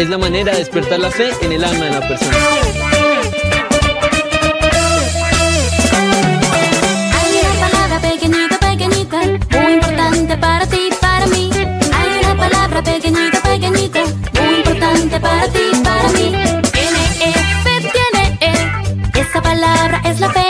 es la manera de despertar la fe en el alma de la persona. Hay una palabra pequeñita, pequeñita, muy importante para ti, para mí. Hay una palabra pequeñita, pequeñita, muy importante para ti, para mí. Fe, tiene E. Esa palabra es la fe,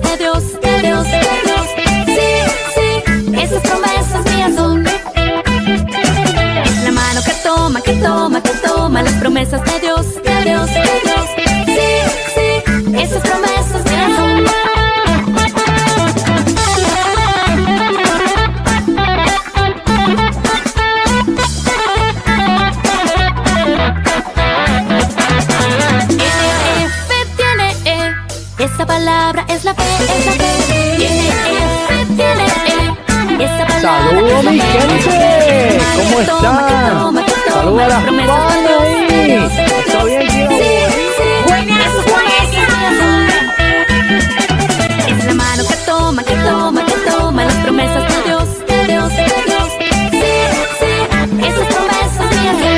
De Dios, de Dios, de Dios. Sí, sí, esas promesas mías son. Es la mano que toma, que toma, que toma las promesas de Dios, de Dios, de Dios. Mi fe, fe. gente, ¿cómo están? Saludos a las panas ahí. Está bien, tío. Sí, sí, esas promesas mías son. Es la mano que toma, que toma, que toma las promesas de Dios, de Dios, de Dios. Sí, sí, esas promesas mías son.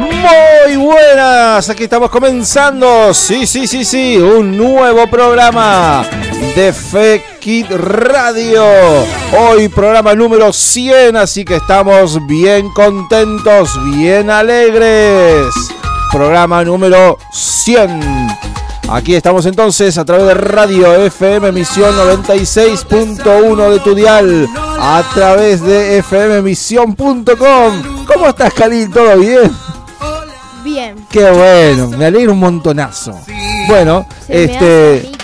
Muy buenas, aquí estamos comenzando, sí, sí, sí, sí, un nuevo programa de Fekit Radio. Hoy programa número 100, así que estamos bien contentos, bien alegres. Programa número 100. Aquí estamos entonces a través de Radio FM emisión 96.1 de tu dial, a través de fmemisión.com. ¿Cómo estás, Khalil? ¿Todo bien? Bien. Qué bueno, me alegro un montonazo. Bueno, Se este.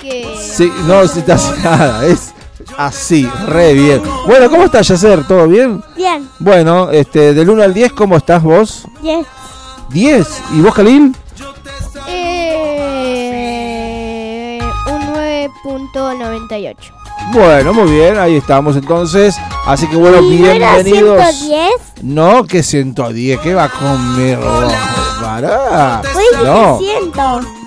Sí, no se te hace nada, es así, re bien. Bueno, ¿cómo estás, Yacer? ¿Todo bien? Bien. Bueno, este, del 1 al 10, ¿cómo estás vos? Bien. 10. ¿Y vos, Khalil? Eh, un 9.98. Bueno, muy bien, ahí estamos entonces. Así que bueno, ¿Y no era bienvenidos. 110? No, que 110, ¿qué va a comer? Pará. No, 100.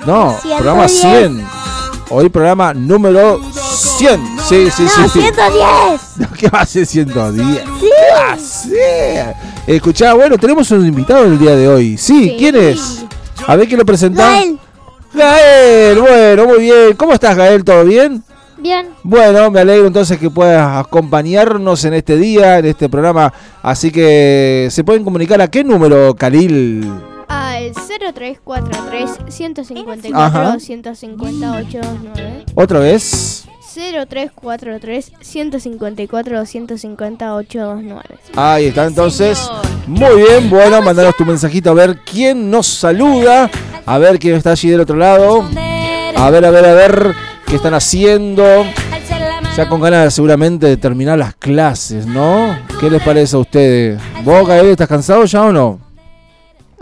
no, 110. programa 100. Hoy programa número 100. Sí, sí, No, sí, sí. 110. No, ¿Qué va a ser 110? Sí. ¿Qué va a ser? Escuchá, bueno, tenemos un invitado el día de hoy. Sí, Sí. ¿quién es? A ver quién lo presenta. Gael. Gael, bueno, muy bien. ¿Cómo estás, Gael? ¿Todo bien? Bien. Bueno, me alegro entonces que puedas acompañarnos en este día, en este programa. Así que se pueden comunicar a qué número, Khalil. Al 0343 Ajá. 154 158 29. Otra vez. 0343 154 158 29. Ahí está entonces. Muy bien, bueno, mandanos tu mensajito a ver quién nos saluda. A ver quién está allí del otro lado. A ver, a ver, a ver qué están haciendo. Ya con ganas seguramente de terminar las clases, ¿no? ¿Qué les parece a ustedes? ¿Vos, Gael, estás cansado ya o no?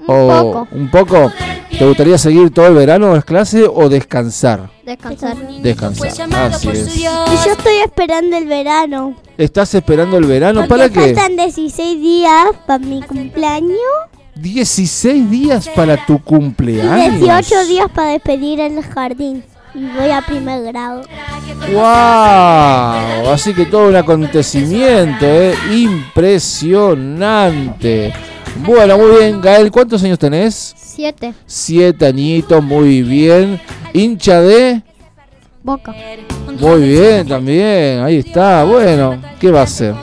Un O- poco. ¿Un poco? ¿Te gustaría seguir todo el verano las clases o descansar? Descansar. Descansar, así es. Y yo estoy esperando el verano. ¿Estás esperando el verano? ¿Para qué? faltan 16 días para mi cumpleaños 16 días para tu y cumpleaños. 18 días para despedir el jardín. Y voy a primer grado. ¡Wow! Así que todo un acontecimiento, ¿eh? Impresionante. Bueno, muy bien, Gael, ¿cuántos años tenés? 7. Siete añitos, muy bien. Hincha de... Boca. Muy bien, también, ahí está. Bueno, ¿qué va a ser?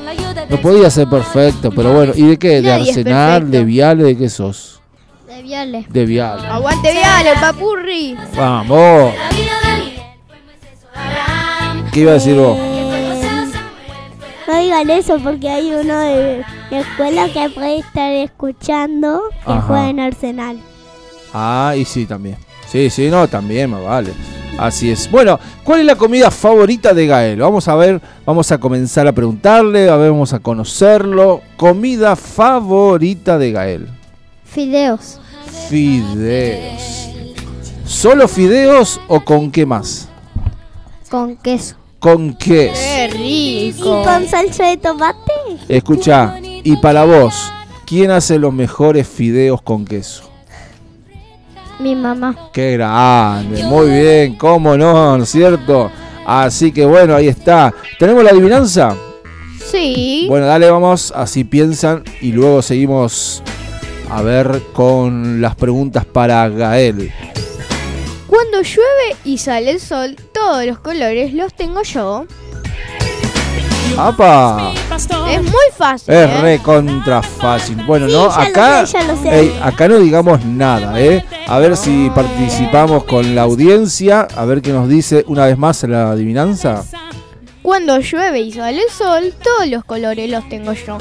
No podía ser perfecto, pero bueno. ¿Y de qué? ¿De Nadie Arsenal? ¿De Viale? ¿De qué sos? Viale. De Vial. Aguante Viale, papurri. Vamos. ¿Qué iba a decir vos? No digan eso porque hay uno de escuela que puede estar escuchando que Ajá. juega en Arsenal. Ah, y sí, también. Sí, sí, no, también, más vale. Así es. Bueno, ¿cuál es la comida favorita de Gael? Vamos a ver, vamos a comenzar a preguntarle, a ver, vamos a conocerlo. Comida favorita de Gael. Fideos. Fideos. ¿Solo fideos o con qué más? Con queso. ¿Con qué? Qué ¿Y rico. con salsa de tomate? Escucha, y para vos, ¿quién hace los mejores fideos con queso? Mi mamá. Qué grande, muy bien, cómo no, ¿no es cierto? Así que bueno, ahí está. ¿Tenemos la adivinanza? Sí. Bueno, dale, vamos, así piensan y luego seguimos a ver con las preguntas para Gael. Cuando llueve y sale el sol, todos los colores los tengo yo. ¡Apa! Es muy fácil. Es ¿eh? re contra fácil. Bueno, Sí, no, acá, sé, ey, acá no digamos nada, ¿eh? A ver si participamos con la audiencia, a ver qué nos dice una vez más la adivinanza. Cuando llueve y sale el sol, todos los colores los tengo yo.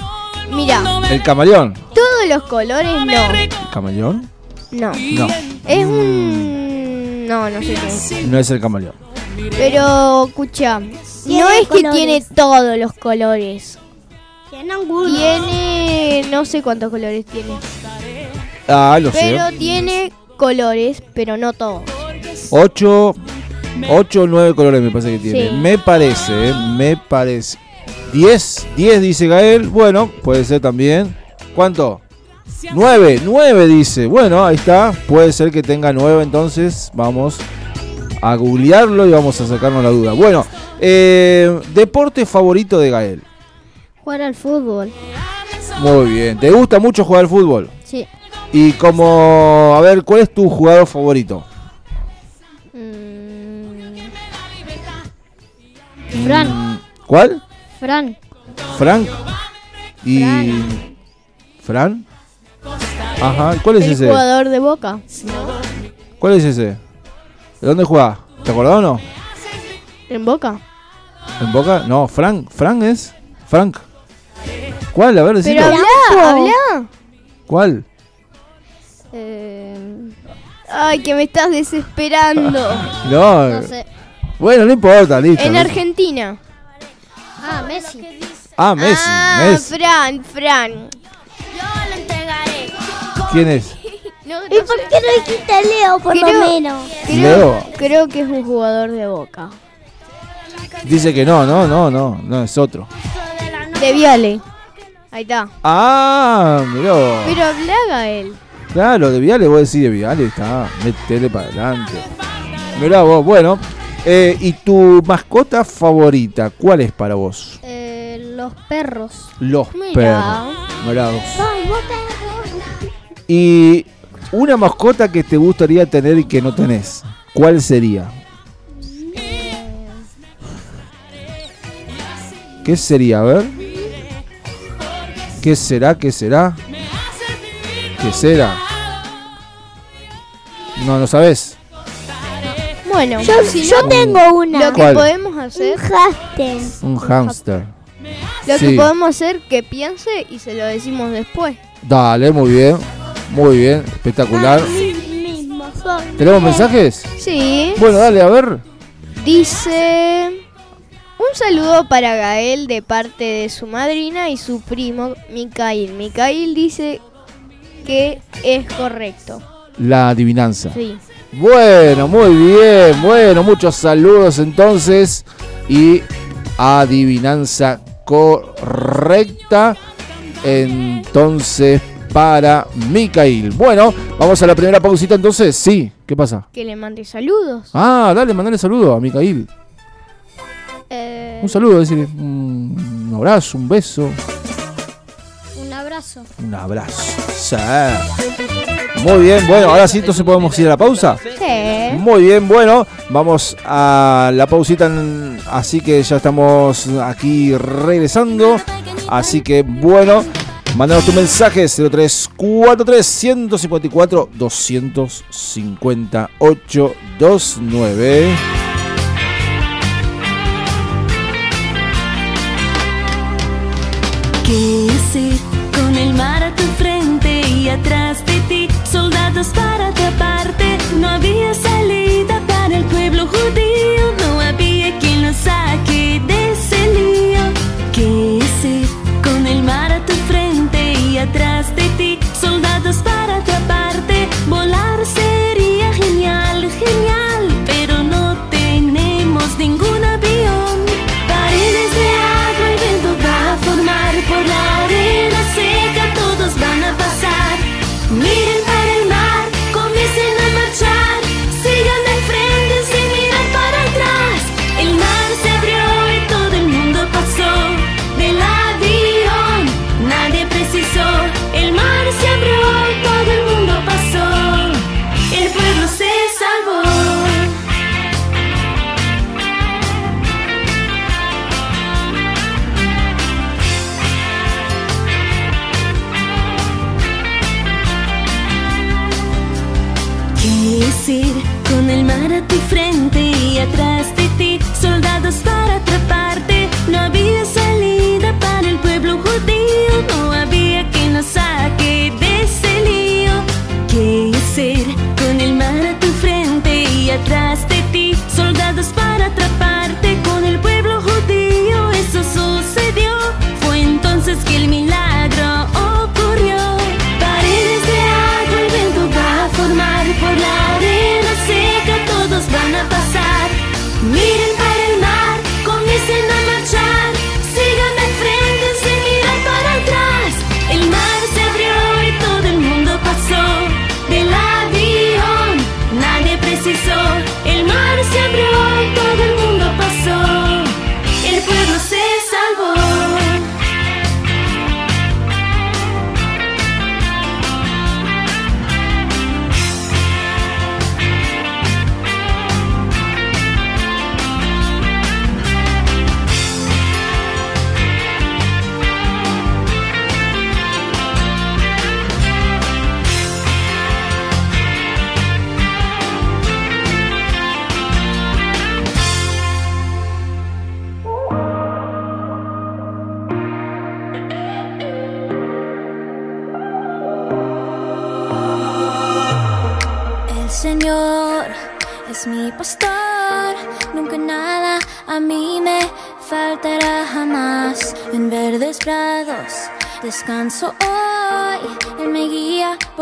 Mira, El camaleón. todos los colores no. ¿El camaleón? No. No, Es un. No, no sé qué. no es el camaleón. Pero, escucha. No es que colores. tiene todos los colores. Tiene algunos. Tiene. No sé cuántos colores tiene. Ah, lo sé. Pero tiene colores, pero no todos. Ocho, ocho o nueve colores me parece que tiene. Sí. Me parece, ¿eh? me parece. Diez, diez dice Gael. Bueno, puede ser también. ¿Cuánto? Nueve, nueve dice. Bueno, ahí está. Puede ser que tenga nueve entonces. Vamos a googlearlo y vamos a sacarnos la duda. Bueno, eh, deporte favorito de Gael. Jugar al fútbol. Muy bien. ¿Te gusta mucho jugar al fútbol? Sí. Y como, a ver, ¿cuál es tu jugador favorito? Fran. Mm, ¿Cuál? Fran. Frank y Fran. Ajá, ¿cuál es El ese? jugador de boca. ¿Cuál es ese? ¿De dónde juega? ¿Te acordás o no? ¿En boca? ¿En Boca? No, Frank, Frank es Frank. ¿Cuál? A ver, decilo. Pero habla, habla. ¿Cuál? Ay, que me estás desesperando. No. No sé. Bueno, no importa, listo. en listo. Argentina. Ah, Messi. Ah, Messi, ah, Messi. Fran, Fran. ¿Quién es? No, ¿Y no por qué no dijiste a Leo por Creo- lo menos? Creo, Leo. creo que es un jugador de boca. Dice que no, no, no, no, no es otro. De Viale. Ahí está. Ah, mirá vos. Pero habla Gael. Claro, de Viale, vos decís de Viale, está, metele para adelante. Mirá vos, bueno. eh, ¿Y tu mascota favorita? ¿Cuál es para vos? Eh, los perros. Los Mirá. perros. Mirá vos. Y una mascota que te gustaría tener y que no tenés. ¿Cuál sería? ¿Qué sería? A ver. ¿Qué será? ¿Qué será? ¿Qué será? No, no sabes. Bueno, Yo, si yo no, tengo una. lo que ¿Cuál? podemos Un hacer. Un hámster. lo Sí. que podemos hacer que piense y se lo decimos después. Dale, muy bien. Muy bien, espectacular. ¿Tenemos mensajes? Sí. Bueno, dale, a ver. Dice un saludo para Gael de parte de su madrina y su primo Mikail. Mikail dice que es correcto. La adivinanza. Sí. Bueno, muy bien. Bueno, muchos saludos entonces. Y adivinanza correcta. Entonces, para Mikael. Bueno, vamos a la primera pausita entonces. Sí, ¿qué pasa? Que le mande saludos. Ah, dale, mandale saludo a Mikael. Eh, Un saludo, decirle un, abrazo, un beso, un abrazo. un abrazo. Sí. Muy bien, bueno, ahora sí, entonces podemos ir a la pausa. Sí. Muy bien, bueno, vamos a la pausita, en- así que ya estamos aquí regresando. Así que bueno, Mándanos tus mensajes 0343 154 258 29. ¿Qué hacer con el mar a tu frente y atrás de ti? Soldados para taparte, no había salido.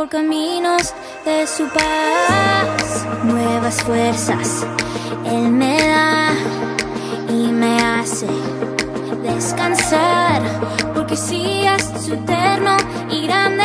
caminos de su paz. Nuevas fuerzas Él me da y me hace descansar, porque si es su eterno y grande.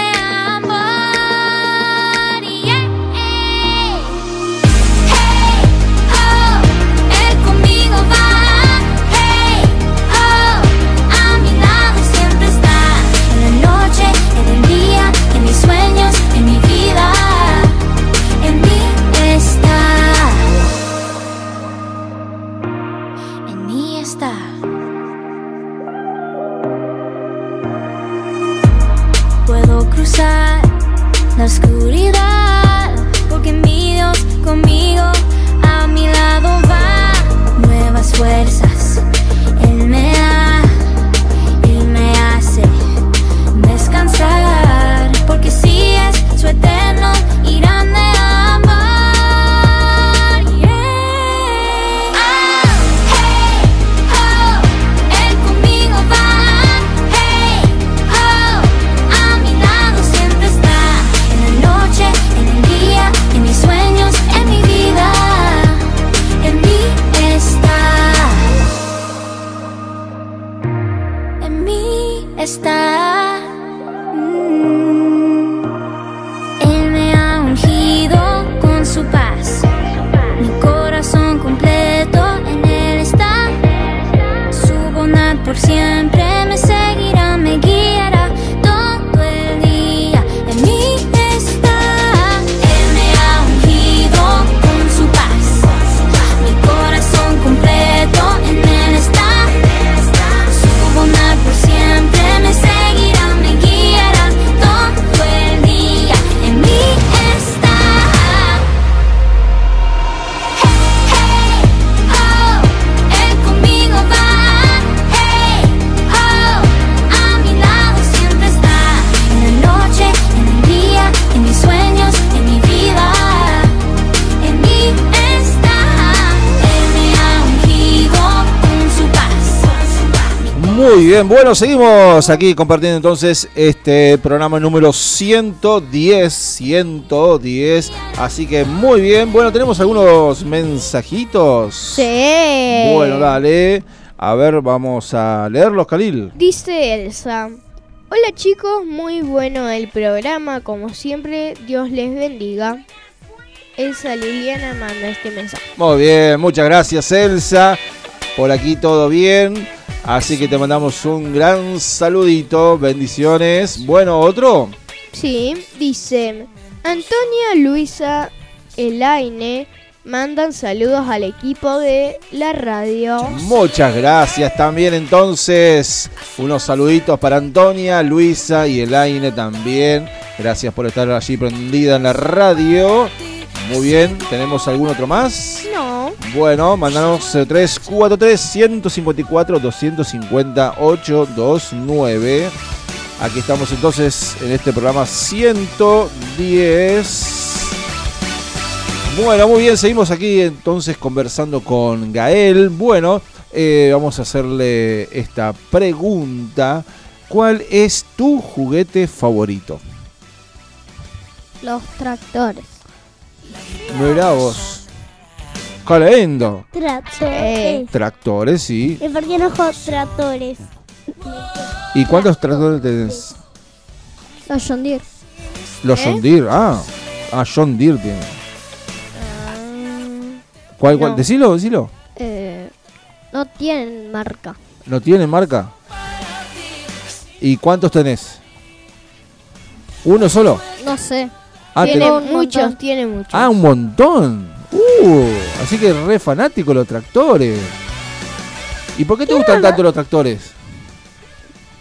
Bueno, seguimos aquí compartiendo entonces este programa número 110, 110. Así que muy bien, bueno, tenemos algunos mensajitos. Sí. Bueno, dale. A ver, vamos a leerlos, Khalil. Dice Elsa. Hola chicos, muy bueno el programa, como siempre, Dios les bendiga. Elsa Liliana manda este mensaje. Muy bien, muchas gracias, Elsa. Por aquí todo bien. Así que te mandamos un gran saludito. Bendiciones. Bueno, otro. Sí, dice Antonia, Luisa, Elaine mandan saludos al equipo de la radio. Muchas gracias también entonces. Unos saluditos para Antonia, Luisa y Elaine también. Gracias por estar allí prendida en la radio. Muy bien, ¿tenemos algún otro más? No, Bueno, mandanos 343 154 250 829. Aquí estamos entonces en este programa 110. Bueno, muy bien, seguimos aquí entonces conversando con Gael. Bueno, eh, vamos a hacerle esta pregunta. ¿Cuál es tu juguete favorito? Los tractores. Mirá vos. Calendo. Tractores. Tractores, sí. ¿Y por qué no juego tractores? ¿Y cuántos tractores tenés? Los John Deere. Los ¿Eh? John Deere. Ah, ah, John Deere tiene. ¿Cuál, cuál? no. Decilo, decilo. Eh, no tienen marca. ¿No tiene marca? ¿Y cuántos tenés? ¿Uno solo? No sé. Ah, tiene muchos, tiene muchos. ah, un montón. Uh, así que re fanático los tractores. ¿Y por qué te gustan tanto los tractores?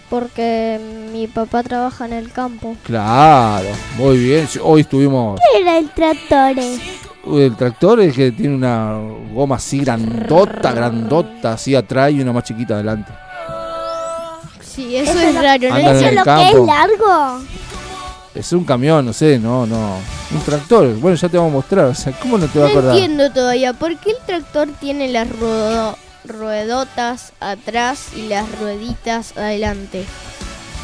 Porque mi papá trabaja en el campo. Claro, muy bien. Hoy estuvimos. ¿Qué era el tractores? Uy, El tractor es que tiene una goma así grandota, grandota, así atrás y una más chiquita adelante. Sí, eso es raro, ¿no? Andan en ¿Eso es el lo que campo. es largo? Es un camión, no sé, no, no. Un tractor. Bueno, ya te vamos a mostrar. O sea, ¿cómo no te va a No acordar? entiendo todavía por qué el tractor tiene las ruedo- ruedotas atrás y las rueditas adelante.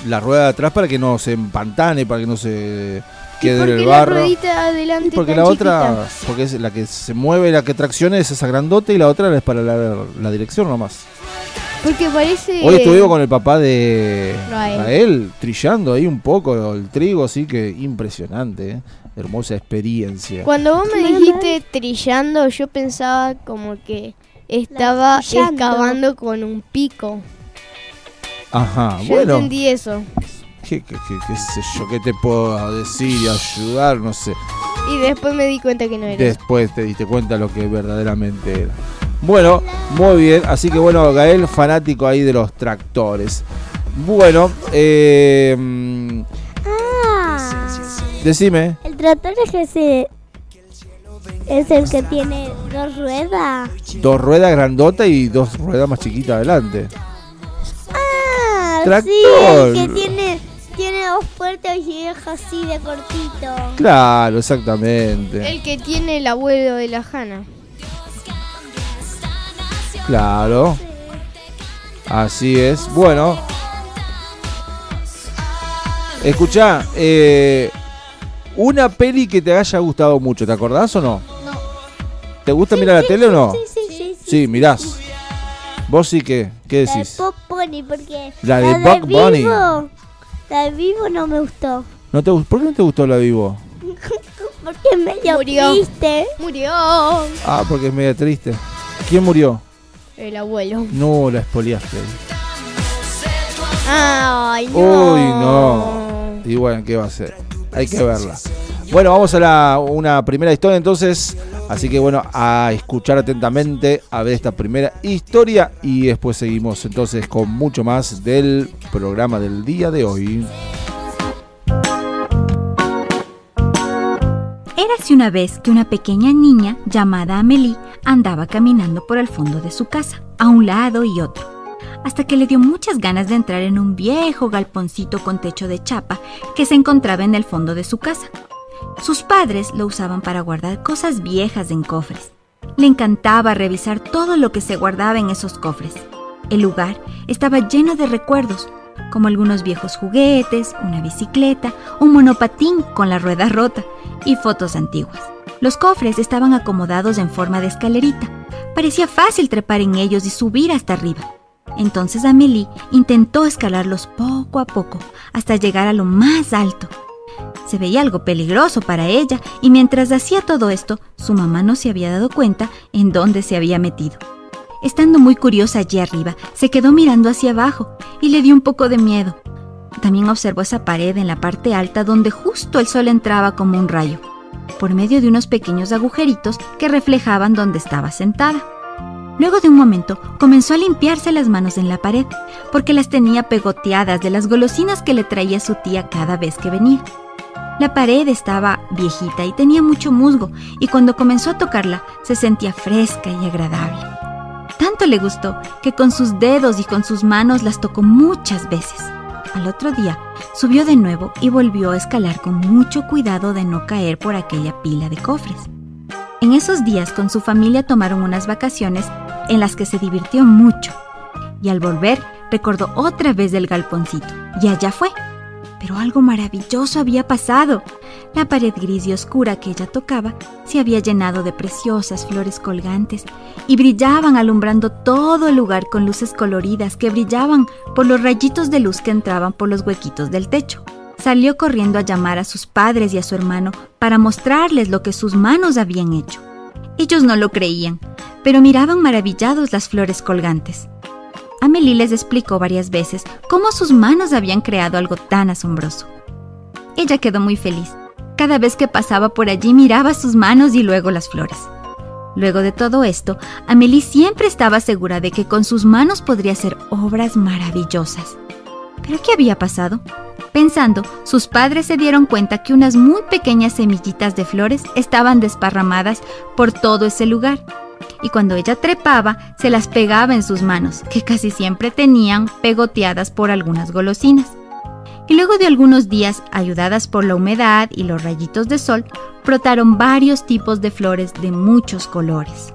La rueda de atrás para que no se empantane, para que no se ¿Y quede por en qué el la barro. ruedita adelante Y porque tan la otra, porque es la que se mueve, la que tracciona es esa grandota y la otra es para la, la dirección nomás. Porque parece... Hoy estuvimos con el papá de Rael. Rael, trillando ahí un poco el trigo, así que impresionante, ¿eh? hermosa experiencia. Cuando vos me dijiste trillando, yo pensaba como que estaba excavando con un pico. Ajá, Yo bueno, entendí eso. ¿qué, qué, qué- qué sé yo, qué te puedo decir y ayudar, no sé. Y después me di cuenta que no era. Después te diste cuenta lo que verdaderamente era. Bueno, muy bien. Así que bueno, Gael, fanático ahí de los tractores. Bueno, eh, Ah, decime. el tractor es ese. Es el que tiene dos ruedas. Dos ruedas grandotas y dos ruedas más chiquitas adelante. Ah, Tractor. sí, el que tiene, tiene dos puertas y es así de cortito. Claro, exactamente. El que tiene el abuelo de la Jana. Claro. Así es. Bueno. Escucha, eh, una peli que te haya gustado mucho, ¿te acordás o no? No. ¿Te gusta mirar la tele o no? Sí, sí, sí. sí. Mirás. ¿Vos sí qué? ¿Qué La de decís? Pop Bunny, porque. La de Bugs Bunny. Vivo, la de Vivo no me gustó. ¿No te, ¿Por qué no te gustó la vivo? Porque es medio Murió. triste. Murió Ah, porque es media triste. ¿Quién murió? El abuelo. No, la espoliaste. Ay, no. Uy, no. Y bueno, ¿qué va a ser? Hay que verla. Bueno, vamos a la, una primera historia entonces. Así que bueno, a escuchar atentamente, a ver esta primera historia y después seguimos entonces con mucho más del programa del día de hoy. Érase una vez que una pequeña niña llamada Amelie andaba caminando por el fondo de su casa, a un lado y otro, hasta que le dio muchas ganas de entrar en un viejo galponcito con techo de chapa que se encontraba en el fondo de su casa. Sus padres lo usaban para guardar cosas viejas en cofres. Le encantaba revisar todo lo que se guardaba en esos cofres. El lugar estaba lleno de recuerdos, como algunos viejos juguetes, una bicicleta, un monopatín con la rueda rota y fotos antiguas. Los cofres estaban acomodados en forma de escalerita. Parecía fácil trepar en ellos y subir hasta arriba. Entonces Amélie intentó escalarlos poco a poco hasta llegar a lo más alto. Se veía algo peligroso para ella y mientras hacía todo esto, su mamá no se había dado cuenta en dónde se había metido. Estando muy curiosa allí arriba, se quedó mirando hacia abajo y le dio un poco de miedo. También observó esa pared en la parte alta donde justo el sol entraba como un rayo, por medio de unos pequeños agujeritos que reflejaban donde estaba sentada. Luego de un momento comenzó a limpiarse las manos en la pared, porque las tenía pegoteadas de las golosinas que le traía su tía cada vez que venía. La pared estaba viejita y tenía mucho musgo, y cuando comenzó a tocarla se sentía fresca y agradable. Tanto le gustó que con sus dedos y con sus manos las tocó muchas veces. Al otro día subió de nuevo y volvió a escalar con mucho cuidado de no caer por aquella pila de cofres. En esos días con su familia tomaron unas vacaciones en las que se divirtió mucho. Y al volver recordó otra vez del galponcito. Y allá fue. Pero algo maravilloso había pasado. La pared gris y oscura que ella tocaba se había llenado de preciosas flores colgantes y brillaban alumbrando todo el lugar con luces coloridas que brillaban por los rayitos de luz que entraban por los huequitos del techo. Salió corriendo a llamar a sus padres y a su hermano para mostrarles lo que sus manos habían hecho. Ellos no lo creían, pero miraban maravillados las flores colgantes. Amelie les explicó varias veces cómo sus manos habían creado algo tan asombroso. Ella quedó muy feliz. Cada vez que pasaba por allí miraba sus manos y luego las flores. Luego de todo esto, Amelie siempre estaba segura de que con sus manos podría hacer obras maravillosas. ¿Pero qué había pasado? Pensando, sus padres se dieron cuenta que unas muy pequeñas semillitas de flores estaban desparramadas por todo ese lugar. Y cuando ella trepaba, se las pegaba en sus manos, que casi siempre tenían pegoteadas por algunas golosinas. Y luego de algunos días, ayudadas por la humedad y los rayitos de sol, brotaron varios tipos de flores de muchos colores.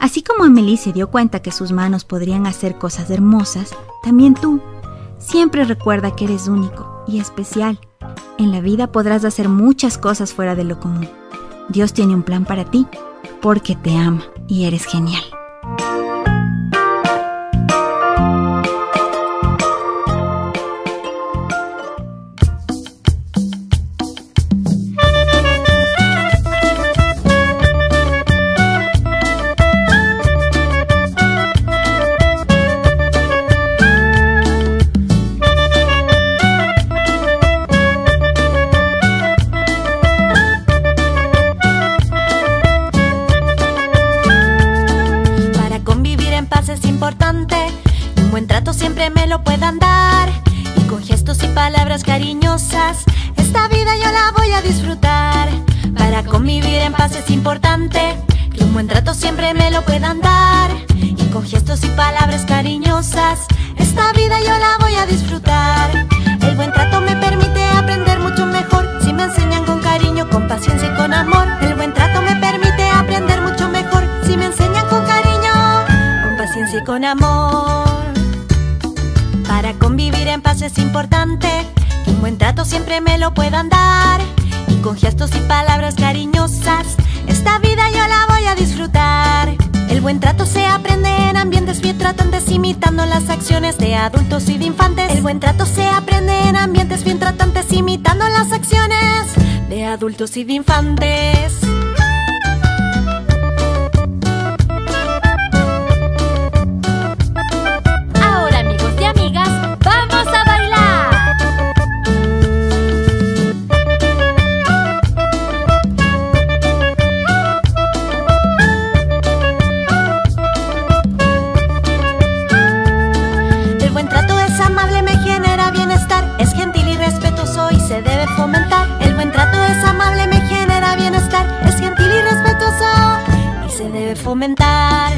Así como Amelie se dio cuenta que sus manos podrían hacer cosas hermosas, también tú. Siempre recuerda que eres único y especial. En la vida podrás hacer muchas cosas fuera de lo común. Dios tiene un plan para ti, porque te ama y eres genial. Imitando las acciones de adultos y de infantes. Fomentar.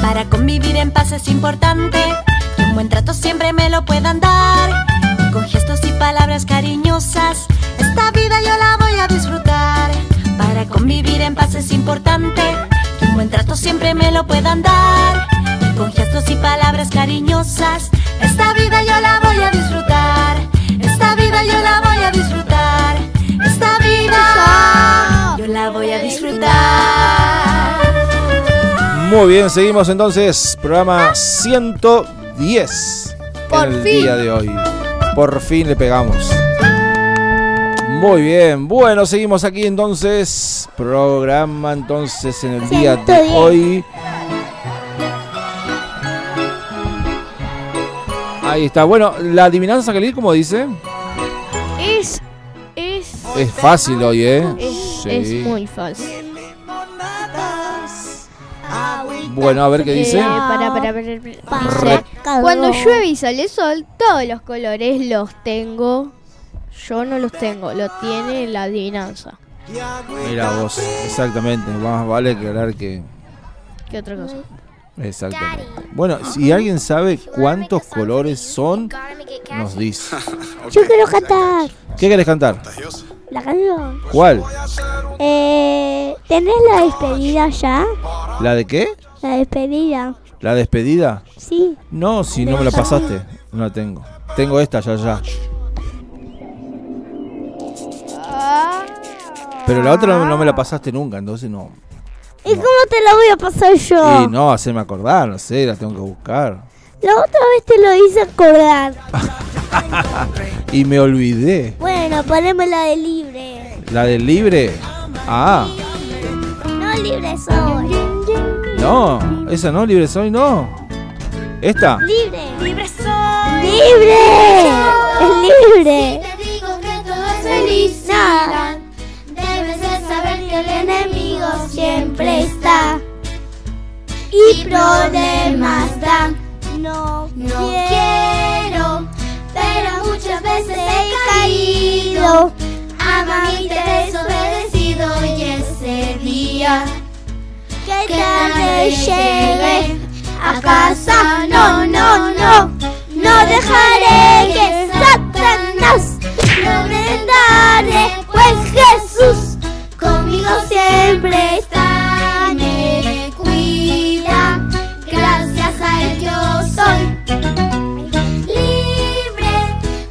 Para convivir en paz es importante que un buen trato siempre me lo puedan dar. Y con gestos y palabras cariñosas, esta vida yo la voy a disfrutar. Para convivir en paz es importante que un buen trato siempre me lo puedan dar. Y con gestos cariñosas. Esta vida yo la voy a disfrutar. Esta vida yo la voy a disfrutar. Esta vida yo la voy a disfrutar. Muy bien, seguimos entonces. Programa 110 Por en el fin. día de hoy. Por fin le pegamos. Muy bien, bueno, seguimos aquí entonces. Programa entonces en el día de 110. hoy. Ahí está. Bueno, la adivinanza, Khalil, como dice, Es. Es. es fácil hoy, ¿eh? Es, Sí. es muy fácil. Bueno, a ver qué dice. Eh, para, para, Cuando llueve y sale sol, todos los colores los tengo. Yo no los tengo, lo tiene la adivinanza. Mira vos, exactamente. Más vale aclarar que. ¿Qué otra cosa? Exactamente. Bueno, si alguien sabe cuántos colores son, nos dice. Yo quiero cantar ¿Qué querés cantar? la canción. ¿Cuál? Eh, ¿Tenés la despedida ya? ¿La de qué? La despedida. ¿La despedida? Sí. No, si no me la pasaste. No la tengo. Tengo esta ya, ya. Pero la otra no, no me la pasaste nunca, entonces no. ¿Y cómo te la voy a pasar yo? Y no, hacerme acordar, no sé, la tengo que buscar. La otra vez te lo hice acordar. Y me olvidé. Bueno, poneme la de libre. ¿La del libre? Ah, No libre soy. No, esa no, libre soy, no. ¿Esta? Libre. Libre soy. ¡Libre! ¡Es libre! Te digo que todo es felicidad. Debes de saber que el enemigo siempre está. Y problemas da. No, No quiero, pero muchas veces he caído. A mami te he desobedecido y ese día que tarde llegue a casa. No, no, no, no dejaré que Satanás lo daré, pues Jesús conmigo siempre está, me cuida. Gracias a él yo soy. Libre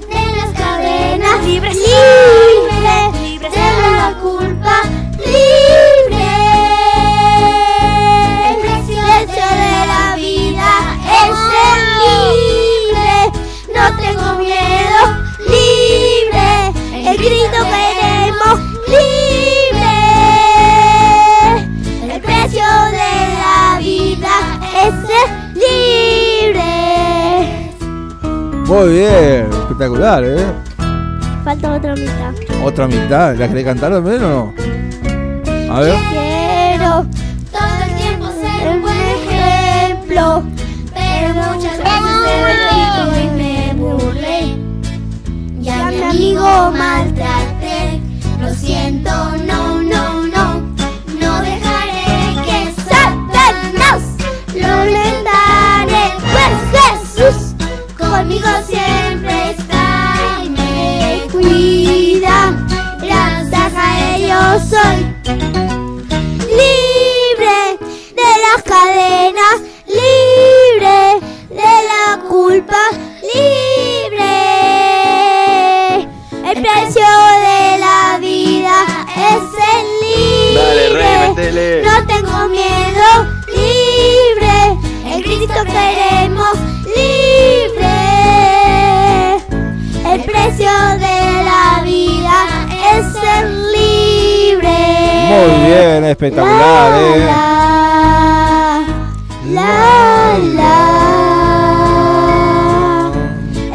de las cadenas, libre, libre, Muy bien, espectacular, ¿eh? Falta otra mitad. Otra mitad, ¿la querés cantar también o no? A ver. Quiero Todo el tiempo ser un buen ejemplo, pero muchas veces mentido y me burlé. Y a mi amigo maltraté. Lo siento, soy Espectacular, ¿eh? La, la, la.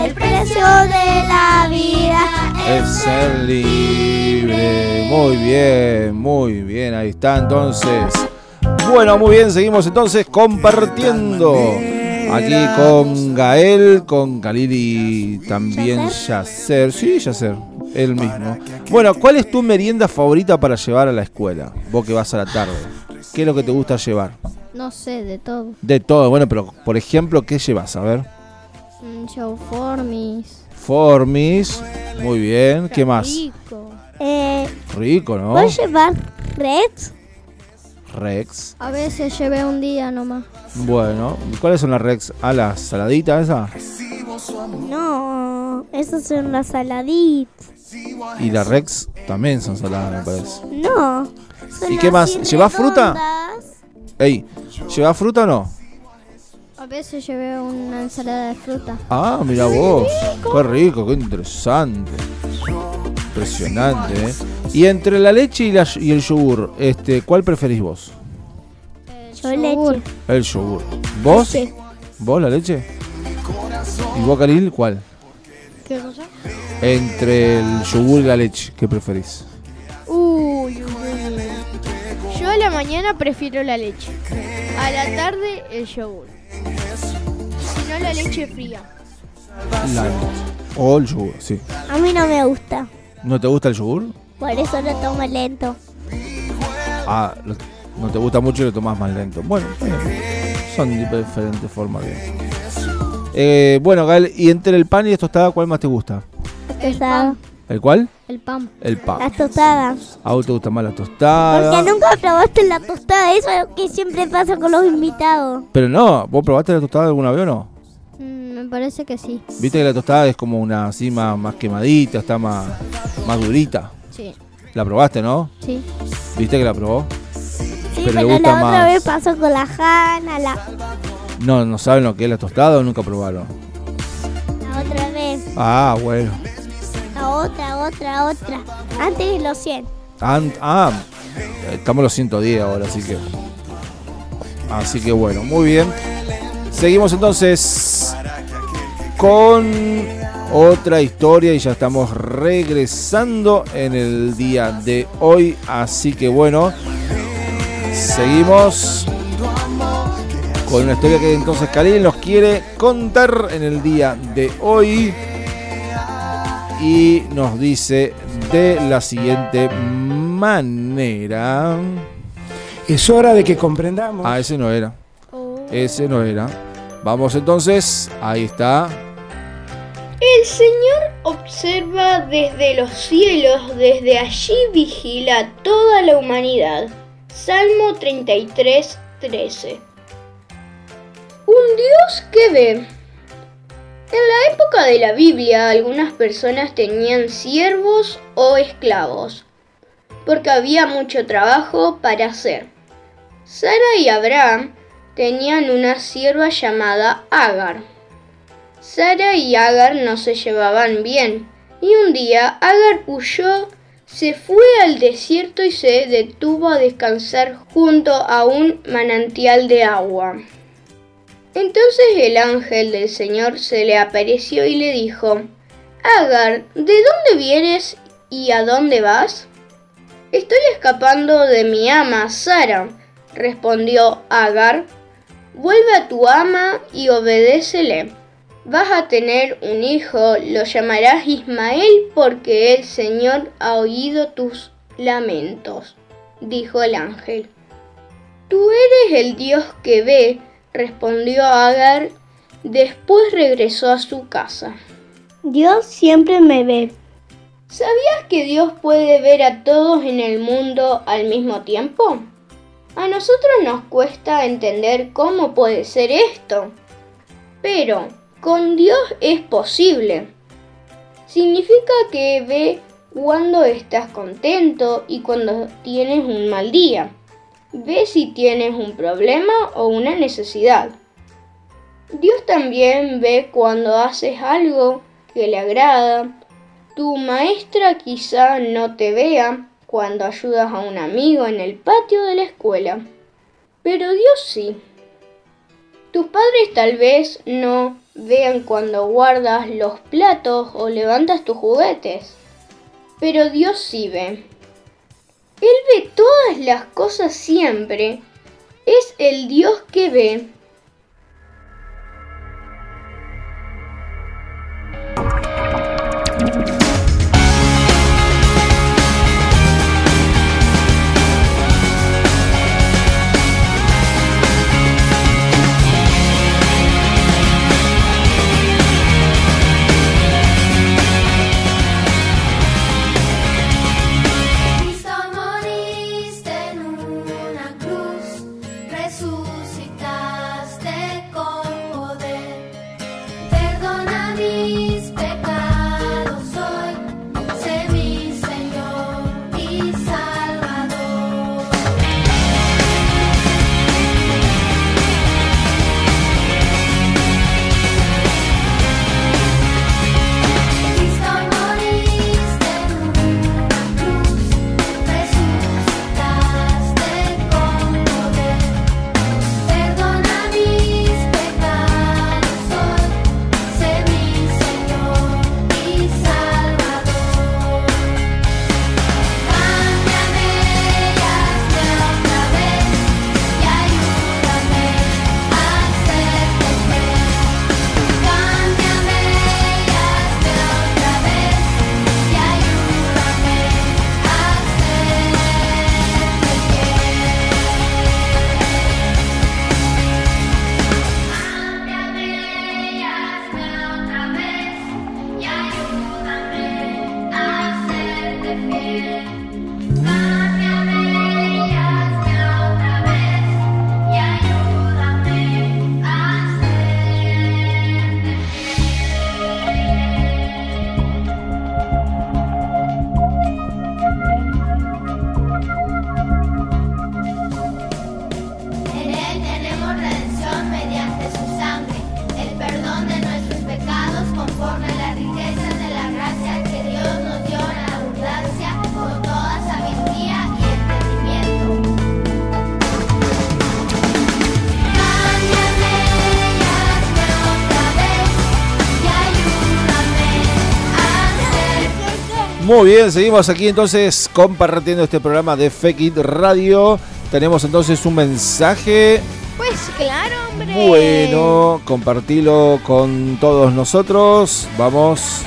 El precio de la vida Es ser libre. Muy bien, muy bien. Ahí está entonces. Bueno, muy bien. Seguimos entonces compartiendo. Aquí con Gael, con Khalil y también Yacer. Sí, Yacer, el mismo. Bueno, ¿cuál es tu merienda favorita para llevar a la escuela? Vos que vas a la tarde. ¿Qué es lo que te gusta llevar? No sé, de todo. De todo, bueno, pero por ejemplo, ¿qué llevas? A ver. Mm, Show formis. Formis. Muy bien. ¿Qué más? Rico. Eh, Rico, ¿no? ¿Puedo llevar red? Rex? A veces llevé un día nomás. Bueno, ¿cuáles son las Rex? ¿A la saladita esa? No, esos son las saladitas. Y las Rex también son saladas, me parece. No. ¿Y qué más? ¿Llevas fruta? Ey, ¿llevas fruta o no? A veces llevé una ensalada de fruta. Ah, mira vos. Qué rico, qué interesante. Impresionante, ¿eh? Y entre la leche y, la- y el yogur, este, ¿cuál preferís vos? Yo leche. El yogur. ¿Vos? Leche. ¿Vos la leche? ¿Y vos, Karil, cuál? ¿Qué cosa? Entre el yogur y la leche, ¿qué preferís? Uy, uy, uy. Yo a la mañana prefiero la leche. A la tarde el yogur. Si no la leche fría. La leche. O el yogur, sí. A mí no me gusta. ¿No te gusta el yogur? Por eso lo tomo lento. Ah, lo- no te gusta mucho y lo tomás más lento. Bueno, bueno, son diferentes formas de... Eh, bueno, Gael, y entre el pan y la tostada, ¿cuál más te gusta? La tostada. ¿El cuál? El pan. El pan. Las tostadas. ¿A vos te gusta más la tostada? Porque nunca probaste la tostada. Eso es lo que siempre pasa con los invitados. Pero no, ¿vos probaste la tostada alguna vez o no? Mm, me parece que sí. Viste que la tostada es como una así más, más quemadita, está más, más durita. Sí. La probaste, ¿no? Sí. ¿Viste que la probó? Sí, Pero pero, le gusta la otra más. vez pasó con la Hanna, la, No, no saben lo que es la tostada o nunca probaron. la otra vez. Ah, bueno. Otra, otra, otra. Antes de los 100. An- ah, estamos los 110 ahora, así que. Así que bueno, muy bien. Seguimos entonces con otra historia y ya estamos regresando en el día de hoy. Así que bueno, seguimos con una historia que entonces Khalil nos quiere contar en el día de hoy. Y nos dice de la siguiente manera. Es hora de que comprendamos. Ah, ese no era. Ese no era. Vamos entonces. Ahí está. El Señor observa desde los cielos, desde allí vigila toda la humanidad. Salmo 33, 13. Un Dios que ve. En la época de la Biblia, algunas personas tenían siervos o esclavos, porque había mucho trabajo para hacer. Sara y Abraham tenían una sierva llamada Agar. Sara y Agar no se llevaban bien, y un día Agar huyó, se fue al desierto y se detuvo a descansar junto a un manantial de agua. Entonces el ángel del Señor se le apareció y le dijo, Agar, ¿de dónde vienes y a dónde vas? Estoy escapando de mi ama, Sara, respondió Agar. Vuelve a tu ama y obedécele. Vas a tener un hijo, lo llamarás Ismael porque el Señor ha oído tus lamentos, dijo el ángel. Tú eres el Dios que ve, respondió Agar. Después regresó a su casa. Dios siempre me ve. ¿Sabías que Dios puede ver a todos en el mundo al mismo tiempo? A nosotros nos cuesta entender cómo puede ser esto. Pero con Dios es posible. Significa que ve cuando estás contento y cuando tienes un mal día. Ve si tienes un problema o una necesidad. Dios también ve cuando haces algo que le agrada. Tu maestra quizá no te vea cuando ayudas a un amigo en el patio de la escuela, pero Dios sí. Tus padres tal vez no vean cuando guardas los platos o levantas tus juguetes, pero Dios sí ve. Él ve todas las cosas siempre. Es el Dios que ve. Muy bien, seguimos aquí entonces compartiendo este programa de Fekit Radio. Tenemos entonces un mensaje. Pues claro, hombre. Bueno, compartilo con todos nosotros. Vamos.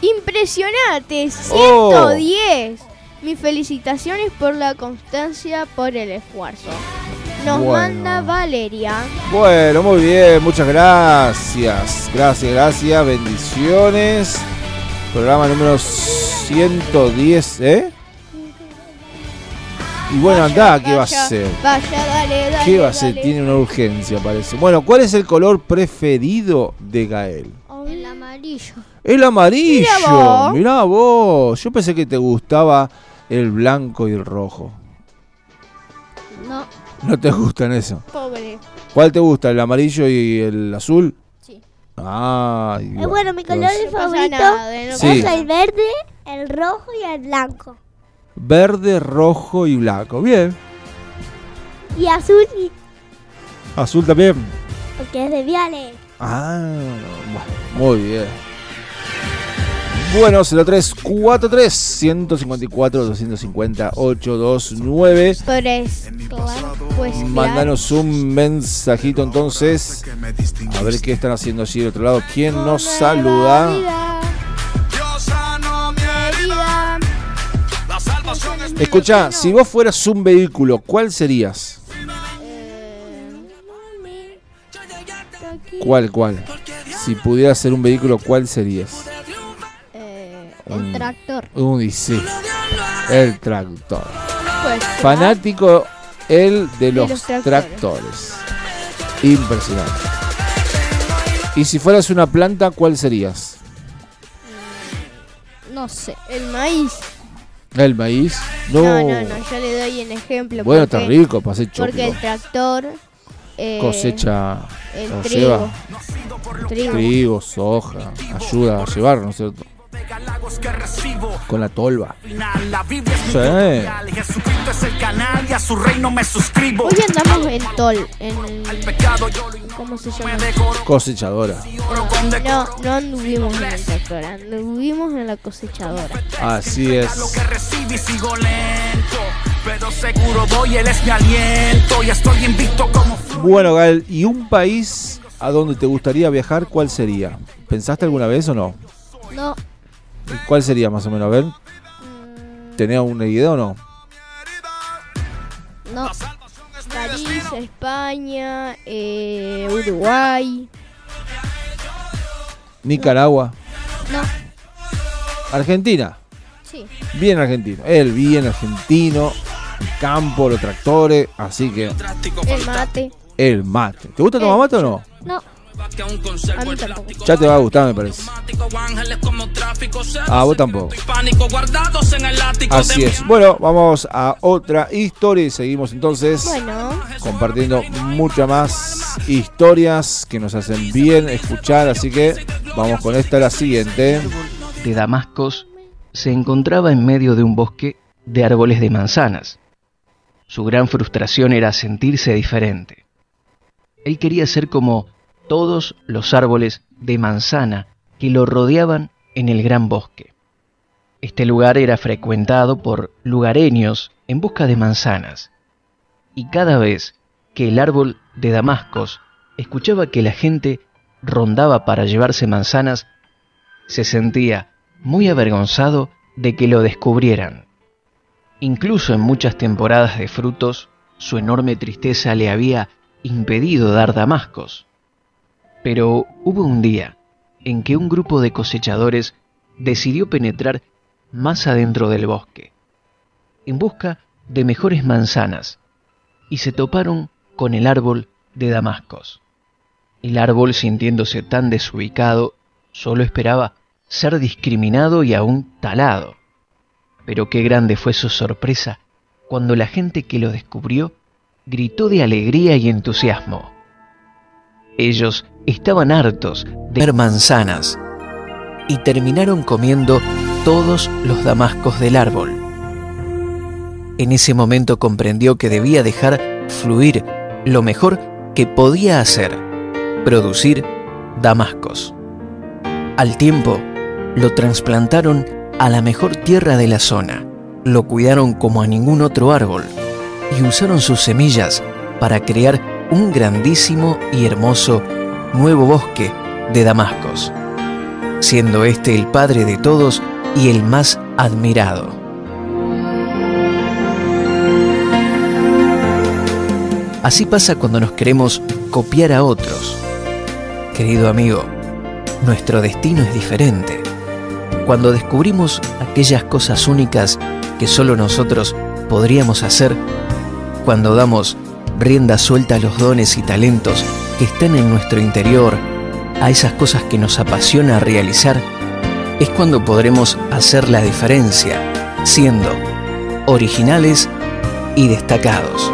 Impresionante, Oh. 110. Mis felicitaciones por la constancia, por el esfuerzo. Nos Bueno. manda Valeria. Bueno, muy bien, muchas gracias. Gracias, gracias, bendiciones. Programa número 110, ¿eh? Y bueno, anda, ¿qué va a ser? Vaya, dale, dale. ¿Qué va a ser? dale. Tiene una urgencia, parece. Bueno, ¿cuál es el color preferido de Gael? El amarillo. El amarillo. Mira vos. Mirá vos. Yo pensé que te gustaba el blanco y el rojo. No. ¿No te gustan eso? Pobre. ¿Cuál te gusta? ¿El amarillo y el azul? Ah, Eh, bueno, mi color favorito nada, no Sí. es el verde, el rojo y el blanco. Verde, rojo y blanco. Bien. Y azul y Azul también. porque es de Viale. Ah, bueno, muy bien. Bueno, 0343 154 250 829. Pues, claro, pues claro. Mándanos un mensajito entonces. A ver qué están haciendo allí del otro lado. ¿Quién nos saluda? Escucha, si vos fueras un vehículo, ¿cuál serías? ¿Cuál, cuál? Si pudieras ser un vehículo, ¿cuál serías? Un- el tractor. Uy, sí. El tractor. Pues, Fanático el de los, los tractores. tractores. Impresionante. Y si fueras una planta, ¿cuál serías? no sé. El maíz. ¿El maíz? No. No, no, no. Yo le doy un ejemplo. Bueno, porque- está rico para hacer Porque choclo. el tractor. eh, Cosecha el trigo. lleva Trigo. trigo, soja, ayuda a llevar, ¿no es cierto? Con la tolva. Sí. Hoy andamos en Tol. En ¿Cómo se llama? Cosechadora. No, no anduvimos en el tractor. Anduvimos en la cosechadora. Así es. recibí sigo lento Pero seguro voy, él es mi aliento Y estoy invicto como Bueno, Gael, ¿y un país a donde te gustaría viajar, cuál sería? ¿Pensaste alguna vez o no? No. ¿Y ¿Cuál sería más o menos? A ver. ¿Tenés una idea o no? No. París, España, eh, Uruguay. Nicaragua. No. Argentina. Sí. Bien argentino. Él bien argentino. El campo, los tractores. Así que El mate. el mate. ¿Te gusta tomar mate o no? No. Ya te va a gustar, me parece. Ah, vos tampoco. Así es. Bueno, vamos a otra historia y seguimos entonces Bueno, compartiendo muchas más historias que nos hacen bien escuchar. Así que vamos con esta, la siguiente. de Damascos se encontraba en medio de un bosque de árboles de manzanas. Su gran frustración era sentirse diferente. Él quería ser como todos los árboles de manzana que lo rodeaban en el gran bosque. Este lugar era frecuentado por lugareños en busca de manzanas, y cada vez que el árbol de Damascos escuchaba que la gente rondaba para llevarse manzanas, se sentía muy avergonzado de que lo descubrieran. Incluso en muchas temporadas de frutos, su enorme tristeza le había impedido dar damascos. Pero hubo un día en que un grupo de cosechadores decidió penetrar más adentro del bosque, en busca de mejores manzanas, y se toparon con el árbol de Damascos. El árbol, sintiéndose tan desubicado, solo esperaba ser discriminado y aún talado. Pero qué grande fue su sorpresa cuando la gente que lo descubrió gritó de alegría y entusiasmo. Ellos estaban hartos de ver manzanas y terminaron comiendo todos los damascos del árbol. En ese momento comprendió que debía dejar fluir lo mejor que podía hacer, producir damascos. Al tiempo, lo trasplantaron a la mejor tierra de la zona, lo cuidaron como a ningún otro árbol y usaron sus semillas para crear un grandísimo y hermoso nuevo bosque de Damascos, siendo este el padre de todos y el más admirado. Así pasa cuando nos queremos copiar a otros. Querido amigo, nuestro destino es diferente. Cuando descubrimos aquellas cosas únicas que solo nosotros podríamos hacer, cuando damos rienda suelta a los dones y talentos que están en nuestro interior, a esas cosas que nos apasiona realizar, es cuando podremos hacer la diferencia, siendo originales y destacados.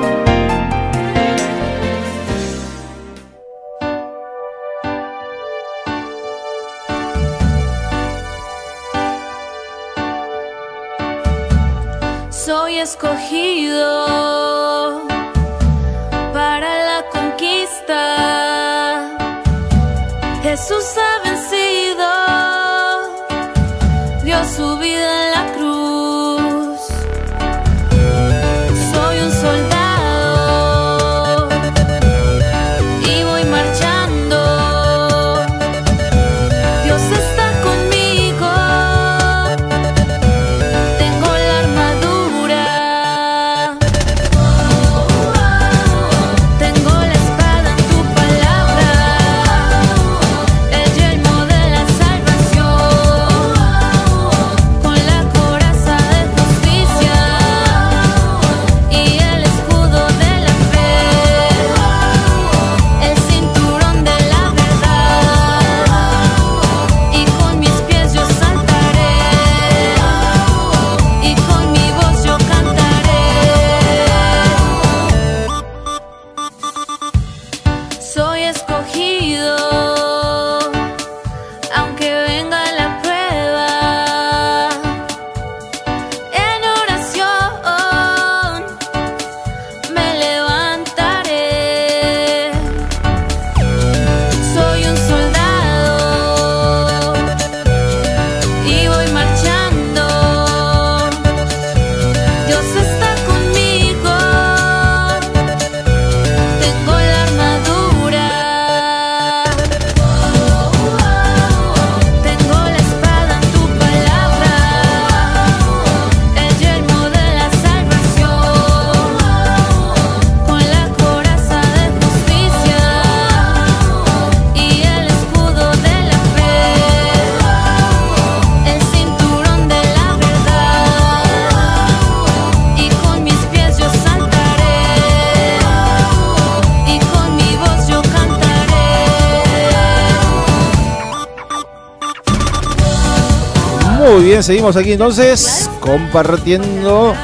Seguimos aquí entonces compartiendo.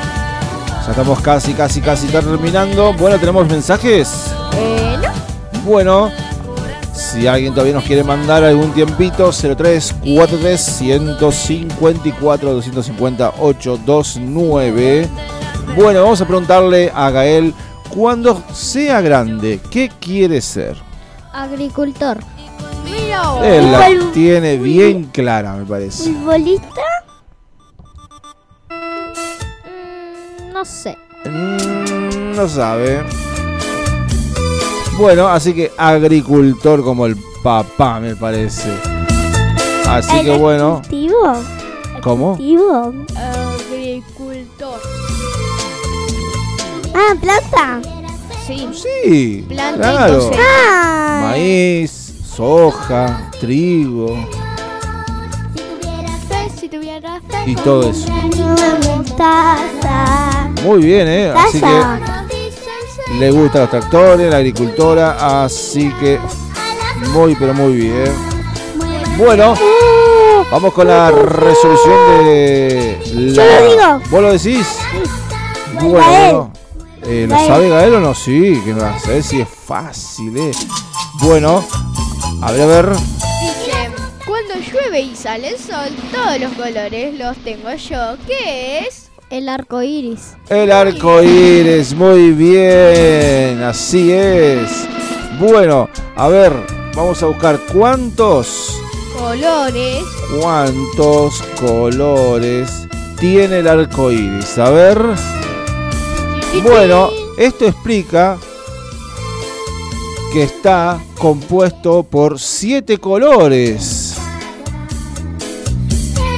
Ya estamos casi, casi, casi terminando. Bueno, ¿tenemos mensajes? Eh, no. Bueno, si alguien todavía nos quiere mandar algún tiempito, 0343 154 250 829. Bueno, vamos a preguntarle a Gael, cuando sea grande, ¿qué quiere ser? Agricultor. Él la tiene bien clara, me parece. ¿Futbolista? No sé. Mm, no sabe. Bueno, así que agricultor como el papá, me parece. Así que bueno. ¿cómo? Agricultor. Ah, planta. Sí. Sí, Planta y claro. Ah. Maíz, soja, trigo Si tuviera fe y todo eso. Muy bien, ¿eh? Así que le gustan los tractores, la agricultora, así que muy, pero muy bien. Bueno, vamos con la resolución de la... Yo lo digo. ¿Vos lo decís? Bueno, Gael. bueno. Eh, ¿Lo Gael. sabe Gael o no? Sí, que no saber si es fácil, ¿eh? Bueno, a ver, a ver. Dice, cuando llueve y sale el sol, todos los colores los tengo yo. ¿Qué es? El arco iris. El arco iris, muy bien, así es. Bueno, a ver, vamos a buscar cuántos colores. ¿Cuántos colores tiene el arco iris? A ver. Bueno, esto explica que está compuesto por siete colores.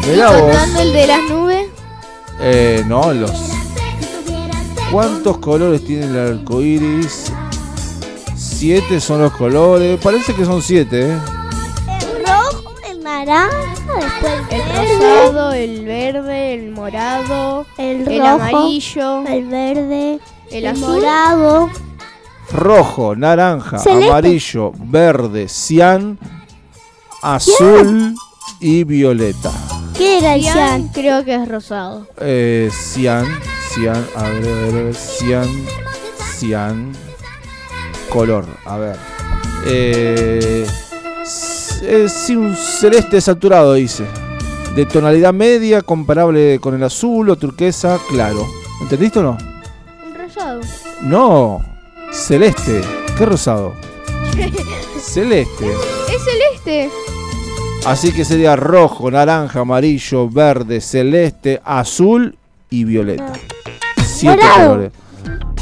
¿Contando el de las nubes? Eh, no, los. ¿Cuántos colores tiene el arco iris? Siete son los colores. Parece que son siete, ¿eh? El rojo, el naranja, después el, El verde, rosado, el verde, el morado, el, el rojo, amarillo, el verde, el el azul. morado. Rojo, naranja, Celeste. amarillo, verde, cian, azul y violeta. ¿Qué era el Cian, creo que es rosado. Eh, cian, cian, a ver, a ver, a ver, cian, cian, color, a ver. Eh, es un celeste saturado, dice. De tonalidad media, comparable con el azul o turquesa, claro. ¿Entendiste o no? Un rosado. No, celeste. ¿Qué rosado? Celeste. Es celeste. Así que sería rojo, naranja, amarillo, verde, celeste, azul y violeta. Siete Morado. colores.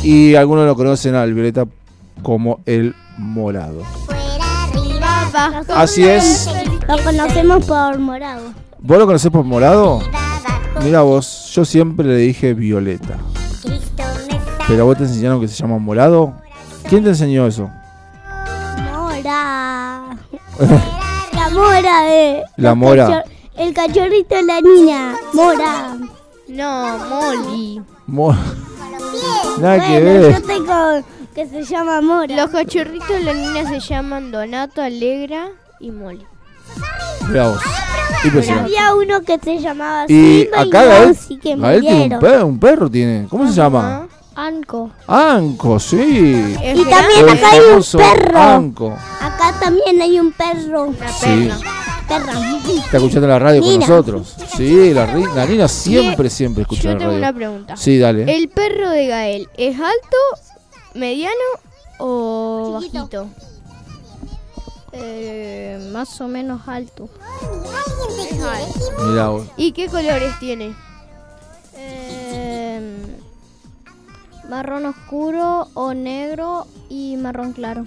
Y algunos lo conocen al violeta como el morado. Así es. Lo conocemos por morado. ¿Vos lo conocés por morado? Mira vos, yo siempre le dije violeta. Pero vos te enseñaron que se llama morado. ¿Quién te enseñó eso? Mora. La mora de. La mora. cachor- El cachorrito de la niña. Mora. No, Molly. Mo- Nada que Bueno, ver. yo tengo que se llama Mora. Los cachorritos de la niña se llaman Donato, Alegra y Molly. Mirá vos. Impresionante. Había uno que se llamaba Y Simba acá y Gael, y que Gael tiene un perro, un perro tiene. ¿Cómo se llama? Anco. Anco, sí. Y también El acá hay un perro. Anco. También hay un perro. Sí. Perra. Está escuchando la radio Nina. con nosotros. Sí, la, la Nina siempre, siempre escucha Yo la tengo radio. una pregunta. Sí, dale. ¿El perro de Gael es alto, mediano o bajito? Eh, más o menos alto. Mirá vos. ¿Y qué colores tiene? Eh, marrón oscuro o negro y marrón claro.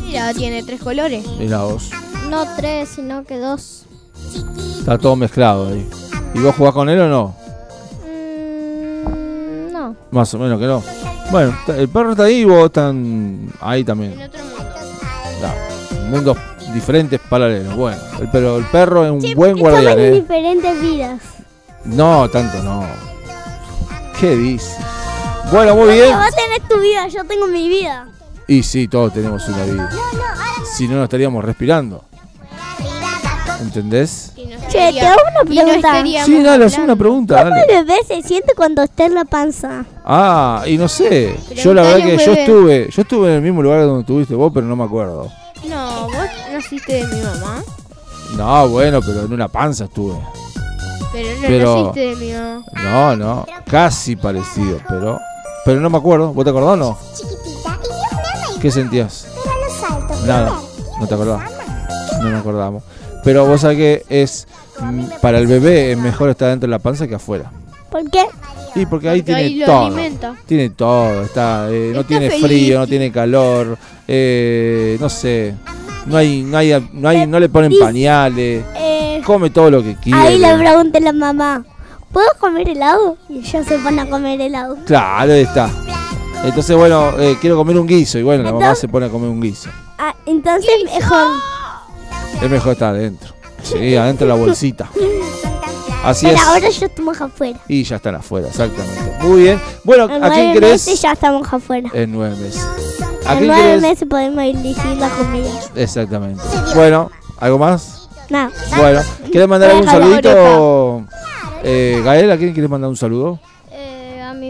Mira, tiene tres colores. Mirá vos. No tres, sino que dos. Está todo mezclado ahí. ¿Y vos jugás con él o no? Mm, no. Más o menos que no. Bueno, el perro está ahí y vos están ahí también. Claro, mundos diferentes, paralelos. Bueno, el, pero el perro es un buen guardián, en ¿eh? diferentes vidas. No, tanto no. ¿Qué dice? Bueno, muy bien. Vos tenés tu vida, yo tengo mi vida. Y sí, todos tenemos una vida. Si no, no estaríamos respirando. ¿Entendés? Che, te hago una pregunta. Sí, dale, haz una pregunta, ¿Cómo dale. el bebé se siente cuando está en la panza? Ah, y no sé. Yo la verdad que yo estuve, yo estuve en el mismo lugar donde estuviste vos, pero no me acuerdo. No, vos naciste de mi mamá. No, bueno, pero en una panza estuve. Pero no Pero- naciste de mi mamá. No, no, casi parecido, pero pero no me acuerdo. ¿Vos te acordás o no? ¿Qué sentías? Nada, no te acordás. No me acordamos. Pero vos sabés que es mm, para el bebé es mejor estar dentro de la panza que afuera. ¿Por qué? Y porque ahí Porque tiene ahí lo todo. alimenta. Tiene todo, está, eh, no Está tiene feliz. frío, no tiene calor, eh, no sé, no hay, no hay, no hay, no le ponen Dice- pañales, Eh, come todo lo que quiere. ahí le pregunté a la mamá, ¿puedo comer helado? Y ella se pone a comer helado. Claro, ahí está. Entonces, bueno, eh, quiero comer un guiso y bueno, la mamá se pone a comer un guiso. Ah, entonces mejor. Es mejor estar adentro. Sí, adentro de la bolsita. Así Pero es. ahora ya estamos afuera. Y ya están afuera, exactamente. Muy bien. Bueno, En ¿a quién nueve querés? meses ya estamos afuera. En nueve meses. ¿A En nueve meses podemos elegir la comida. Exactamente. Bueno, ¿algo más? No. Bueno, ¿quieres mandar algún saludito? Eh, Gael, ¿a quién quieres mandar un saludo?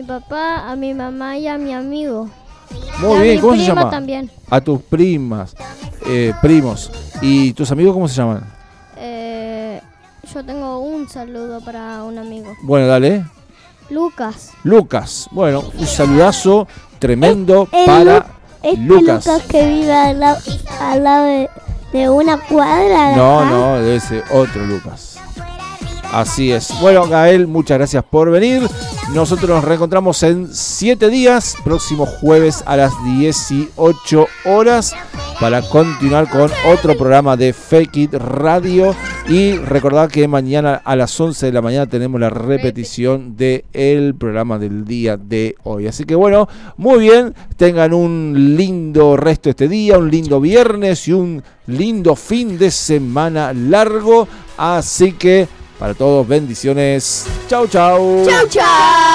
Eh, a mi papá, a mi mamá y a mi amigo. Muy Y a bien, mi ¿cómo se llama? también. A tus primas, eh, primos. ¿Y tus amigos cómo se llaman? Eh, yo tengo un saludo para un amigo. Bueno, dale. Lucas. Lucas. Bueno, un saludazo tremendo El para Lu- este Lucas. Lucas que vive al, lado- al lado de, de una cuadra de No, acá. no, debe ser otro Lucas. Así es. Bueno, Gael, muchas gracias por venir. Nosotros nos reencontramos en 7 días, próximo jueves a las 18 horas, para continuar con otro programa de Fake It Radio. Y recordad que mañana a las 11 de la mañana tenemos la repetición del programa del día de hoy. Así que bueno, muy bien. Tengan un lindo resto este día, un lindo viernes y un lindo fin de semana largo. Así que para todos, bendiciones. Chau, chau. Chau, chau.